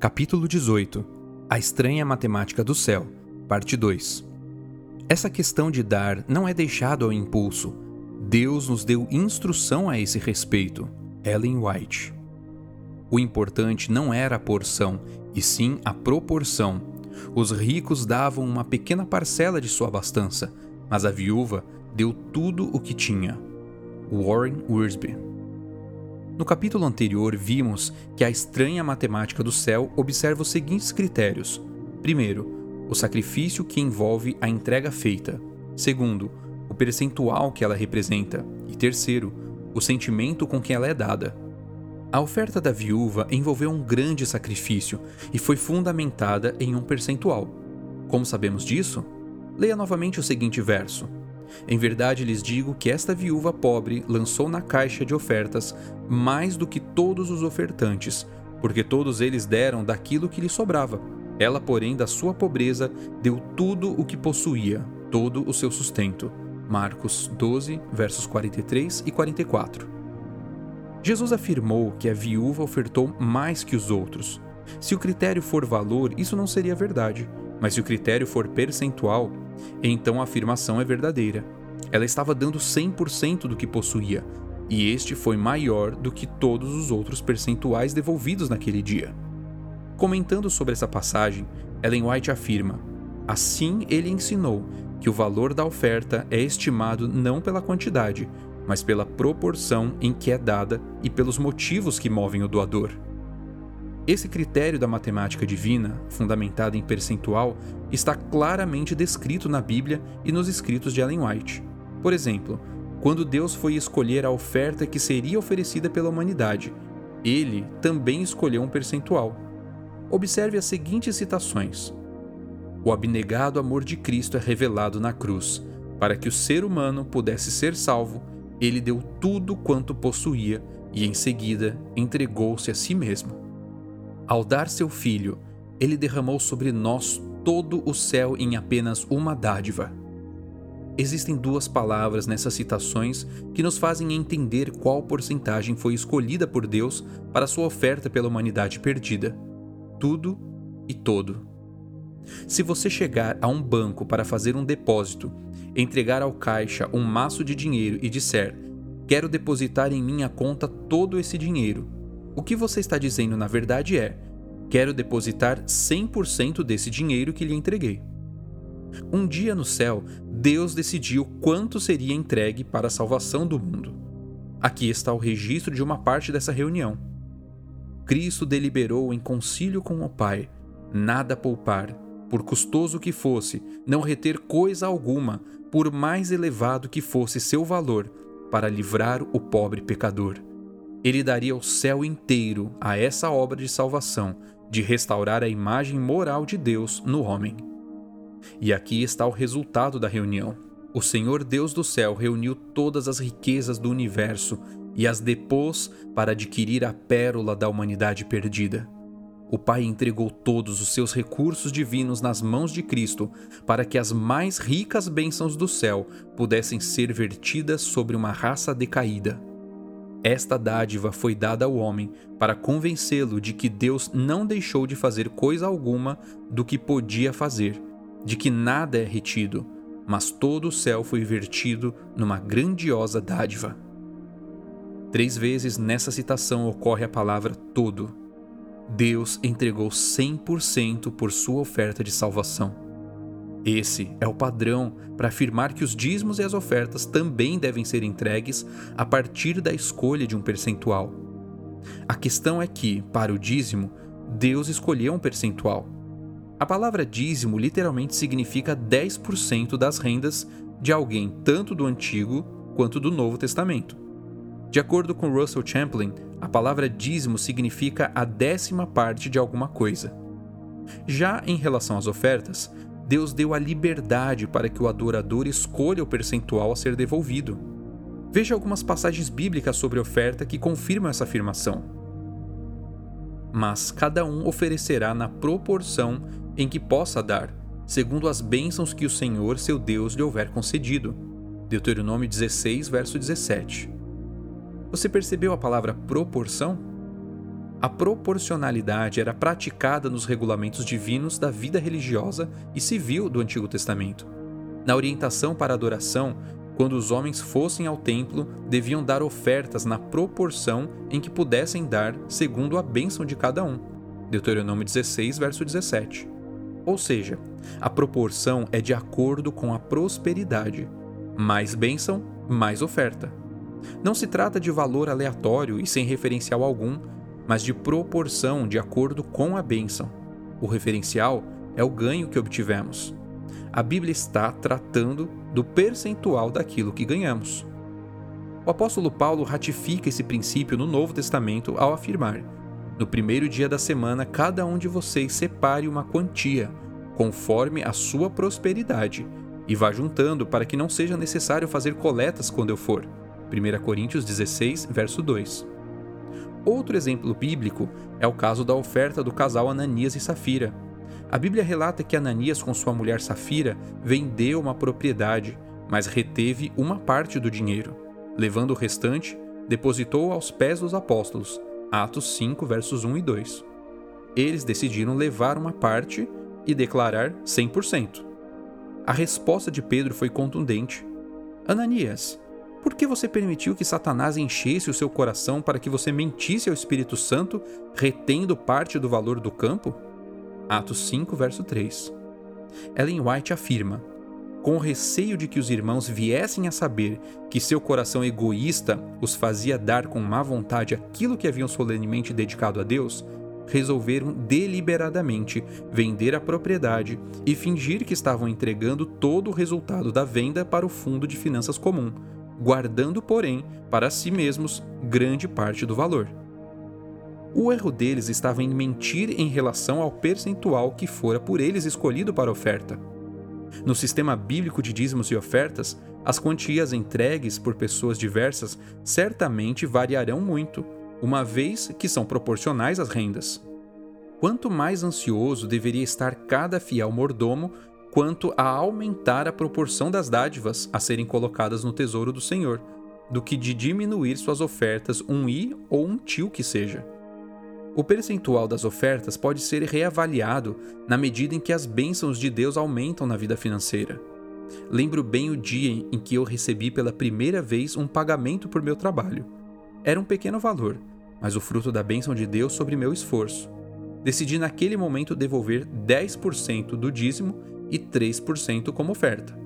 Capítulo 18 A Estranha Matemática do Céu, Parte 2 Essa questão de dar não é deixado ao impulso. Deus nos deu instrução a esse respeito. Ellen White. O importante não era a porção, e sim a proporção. Os ricos davam uma pequena parcela de sua abastança, mas a viúva deu tudo o que tinha. Warren Wiersbe no capítulo anterior, vimos que a estranha matemática do céu observa os seguintes critérios: primeiro, o sacrifício que envolve a entrega feita, segundo, o percentual que ela representa, e terceiro, o sentimento com que ela é dada. A oferta da viúva envolveu um grande sacrifício e foi fundamentada em um percentual. Como sabemos disso? Leia novamente o seguinte verso. Em verdade lhes digo que esta viúva pobre lançou na caixa de ofertas mais do que todos os ofertantes, porque todos eles deram daquilo que lhe sobrava. Ela, porém, da sua pobreza, deu tudo o que possuía, todo o seu sustento. Marcos 12, versos 43 e 44. Jesus afirmou que a viúva ofertou mais que os outros. Se o critério for valor, isso não seria verdade, mas se o critério for percentual, então a afirmação é verdadeira. Ela estava dando 100% do que possuía, e este foi maior do que todos os outros percentuais devolvidos naquele dia. Comentando sobre essa passagem, Ellen White afirma: Assim ele ensinou que o valor da oferta é estimado não pela quantidade, mas pela proporção em que é dada e pelos motivos que movem o doador. Esse critério da matemática divina, fundamentado em percentual, está claramente descrito na Bíblia e nos escritos de Ellen White. Por exemplo, quando Deus foi escolher a oferta que seria oferecida pela humanidade, ele também escolheu um percentual. Observe as seguintes citações: O abnegado amor de Cristo é revelado na cruz. Para que o ser humano pudesse ser salvo, ele deu tudo quanto possuía e, em seguida, entregou-se a si mesmo. Ao dar seu filho, ele derramou sobre nós todo o céu em apenas uma dádiva. Existem duas palavras nessas citações que nos fazem entender qual porcentagem foi escolhida por Deus para sua oferta pela humanidade perdida: tudo e todo. Se você chegar a um banco para fazer um depósito, entregar ao caixa um maço de dinheiro e disser: Quero depositar em minha conta todo esse dinheiro, o que você está dizendo na verdade é: quero depositar 100% desse dinheiro que lhe entreguei. Um dia no céu, Deus decidiu quanto seria entregue para a salvação do mundo. Aqui está o registro de uma parte dessa reunião. Cristo deliberou em concílio com o Pai nada poupar, por custoso que fosse, não reter coisa alguma, por mais elevado que fosse seu valor, para livrar o pobre pecador ele daria o céu inteiro a essa obra de salvação, de restaurar a imagem moral de Deus no homem. E aqui está o resultado da reunião. O Senhor Deus do céu reuniu todas as riquezas do universo e as depôs para adquirir a pérola da humanidade perdida. O Pai entregou todos os seus recursos divinos nas mãos de Cristo para que as mais ricas bênçãos do céu pudessem ser vertidas sobre uma raça decaída. Esta dádiva foi dada ao homem para convencê-lo de que Deus não deixou de fazer coisa alguma do que podia fazer, de que nada é retido, mas todo o céu foi vertido numa grandiosa dádiva. Três vezes nessa citação ocorre a palavra todo. Deus entregou 100% por sua oferta de salvação. Esse é o padrão para afirmar que os dízimos e as ofertas também devem ser entregues a partir da escolha de um percentual. A questão é que, para o dízimo, Deus escolheu um percentual. A palavra dízimo literalmente significa 10% das rendas de alguém tanto do Antigo quanto do Novo Testamento. De acordo com Russell Champlin, a palavra dízimo significa a décima parte de alguma coisa. Já em relação às ofertas, Deus deu a liberdade para que o adorador escolha o percentual a ser devolvido. Veja algumas passagens bíblicas sobre oferta que confirmam essa afirmação. Mas cada um oferecerá na proporção em que possa dar, segundo as bênçãos que o Senhor seu Deus lhe houver concedido. Deuteronômio 16, verso 17. Você percebeu a palavra proporção? A proporcionalidade era praticada nos regulamentos divinos da vida religiosa e civil do Antigo Testamento. Na orientação para a adoração, quando os homens fossem ao templo, deviam dar ofertas na proporção em que pudessem dar, segundo a bênção de cada um. Deuteronômio 16, verso 17. Ou seja, a proporção é de acordo com a prosperidade. Mais bênção, mais oferta. Não se trata de valor aleatório e sem referencial algum, mas de proporção de acordo com a bênção. O referencial é o ganho que obtivemos. A Bíblia está tratando do percentual daquilo que ganhamos. O apóstolo Paulo ratifica esse princípio no Novo Testamento ao afirmar: No primeiro dia da semana, cada um de vocês separe uma quantia, conforme a sua prosperidade, e vá juntando para que não seja necessário fazer coletas quando eu for. 1 Coríntios 16, verso 2. Outro exemplo bíblico é o caso da oferta do casal Ananias e Safira. A Bíblia relata que Ananias, com sua mulher Safira, vendeu uma propriedade, mas reteve uma parte do dinheiro. Levando o restante, depositou aos pés dos apóstolos. Atos 5, versos 1 e 2. Eles decidiram levar uma parte e declarar 100%. A resposta de Pedro foi contundente: Ananias, por que você permitiu que Satanás enchesse o seu coração para que você mentisse ao Espírito Santo, retendo parte do valor do campo? Atos 5, verso 3. Ellen White afirma: com receio de que os irmãos viessem a saber que seu coração egoísta os fazia dar com má vontade aquilo que haviam solenemente dedicado a Deus, resolveram deliberadamente vender a propriedade e fingir que estavam entregando todo o resultado da venda para o fundo de finanças comum, guardando, porém, para si mesmos grande parte do valor. O erro deles estava em mentir em relação ao percentual que fora por eles escolhido para oferta. No sistema bíblico de dízimos e ofertas, as quantias entregues por pessoas diversas certamente variarão muito, uma vez que são proporcionais às rendas. Quanto mais ansioso deveria estar cada fiel mordomo quanto a aumentar a proporção das dádivas a serem colocadas no tesouro do Senhor, do que de diminuir suas ofertas um i ou um tio que seja. O percentual das ofertas pode ser reavaliado na medida em que as bênçãos de Deus aumentam na vida financeira. Lembro bem o dia em que eu recebi pela primeira vez um pagamento por meu trabalho. Era um pequeno valor, mas o fruto da bênção de Deus sobre meu esforço. Decidi naquele momento devolver 10% do dízimo e 3% como oferta.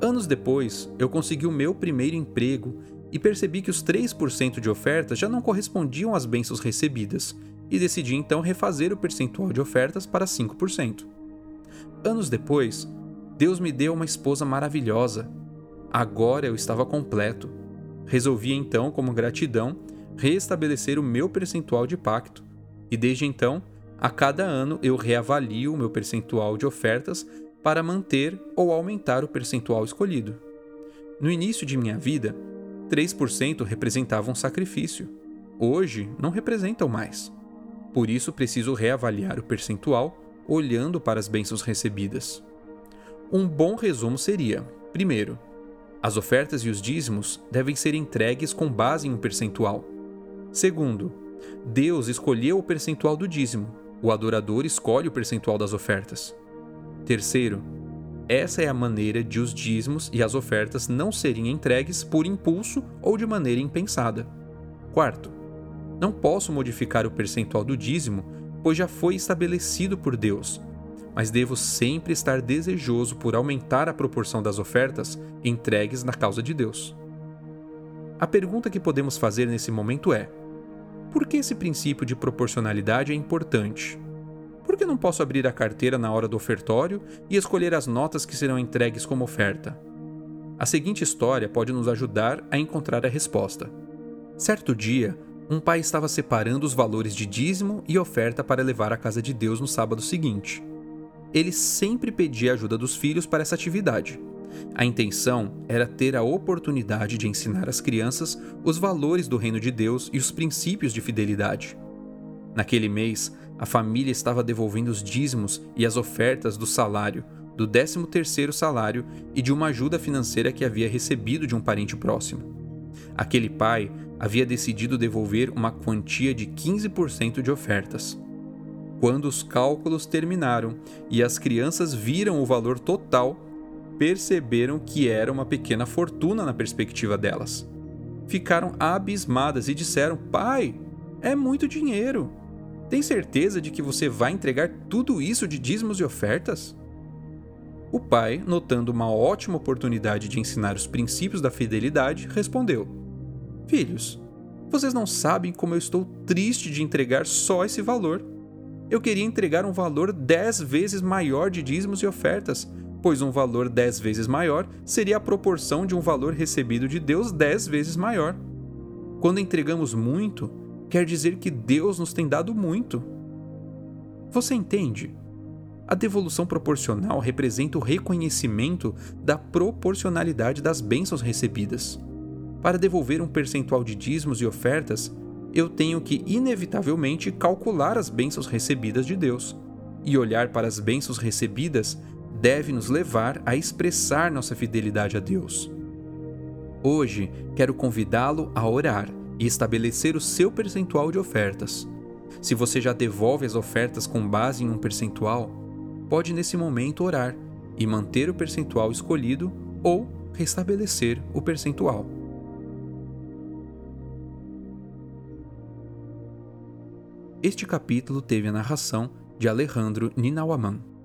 Anos depois, eu consegui o meu primeiro emprego e percebi que os 3% de ofertas já não correspondiam às bênçãos recebidas, e decidi então refazer o percentual de ofertas para 5%. Anos depois, Deus me deu uma esposa maravilhosa. Agora eu estava completo. Resolvi então, como gratidão, reestabelecer o meu percentual de pacto, e desde então a cada ano eu reavalio o meu percentual de ofertas para manter ou aumentar o percentual escolhido. No início de minha vida, 3% representavam sacrifício. Hoje, não representam mais. Por isso, preciso reavaliar o percentual olhando para as bênçãos recebidas. Um bom resumo seria: primeiro, as ofertas e os dízimos devem ser entregues com base em um percentual. Segundo, Deus escolheu o percentual do dízimo, o adorador escolhe o percentual das ofertas. Terceiro, essa é a maneira de os dízimos e as ofertas não serem entregues por impulso ou de maneira impensada. Quarto, não posso modificar o percentual do dízimo, pois já foi estabelecido por Deus, mas devo sempre estar desejoso por aumentar a proporção das ofertas entregues na causa de Deus. A pergunta que podemos fazer nesse momento é: por que esse princípio de proporcionalidade é importante? Por que não posso abrir a carteira na hora do ofertório e escolher as notas que serão entregues como oferta? A seguinte história pode nos ajudar a encontrar a resposta. Certo dia, um pai estava separando os valores de dízimo e oferta para levar à casa de Deus no sábado seguinte. Ele sempre pedia a ajuda dos filhos para essa atividade. A intenção era ter a oportunidade de ensinar às crianças os valores do reino de Deus e os princípios de fidelidade. Naquele mês, a família estava devolvendo os dízimos e as ofertas do salário, do 13º salário e de uma ajuda financeira que havia recebido de um parente próximo. Aquele pai havia decidido devolver uma quantia de 15% de ofertas. Quando os cálculos terminaram e as crianças viram o valor total, perceberam que era uma pequena fortuna na perspectiva delas. Ficaram abismadas e disseram: Pai, é muito dinheiro. Tem certeza de que você vai entregar tudo isso de dízimos e ofertas? O pai, notando uma ótima oportunidade de ensinar os princípios da fidelidade, respondeu: Filhos, vocês não sabem como eu estou triste de entregar só esse valor. Eu queria entregar um valor dez vezes maior de dízimos e ofertas, pois um valor dez vezes maior seria a proporção de um valor recebido de Deus dez vezes maior. Quando entregamos muito, quer dizer que Deus nos tem dado muito. Você entende? A devolução proporcional representa o reconhecimento da proporcionalidade das bênçãos recebidas. Para devolver um percentual de dízimos e ofertas, eu tenho que inevitavelmente calcular as bênçãos recebidas de Deus. E olhar para as bênçãos recebidas deve nos levar a expressar nossa fidelidade a Deus. Hoje, quero convidá-lo a orar e estabelecer o seu percentual de ofertas. Se você já devolve as ofertas com base em um percentual, pode nesse momento orar e manter o percentual escolhido ou restabelecer o percentual. Este capítulo teve a narração de Alejandro Ninawaman.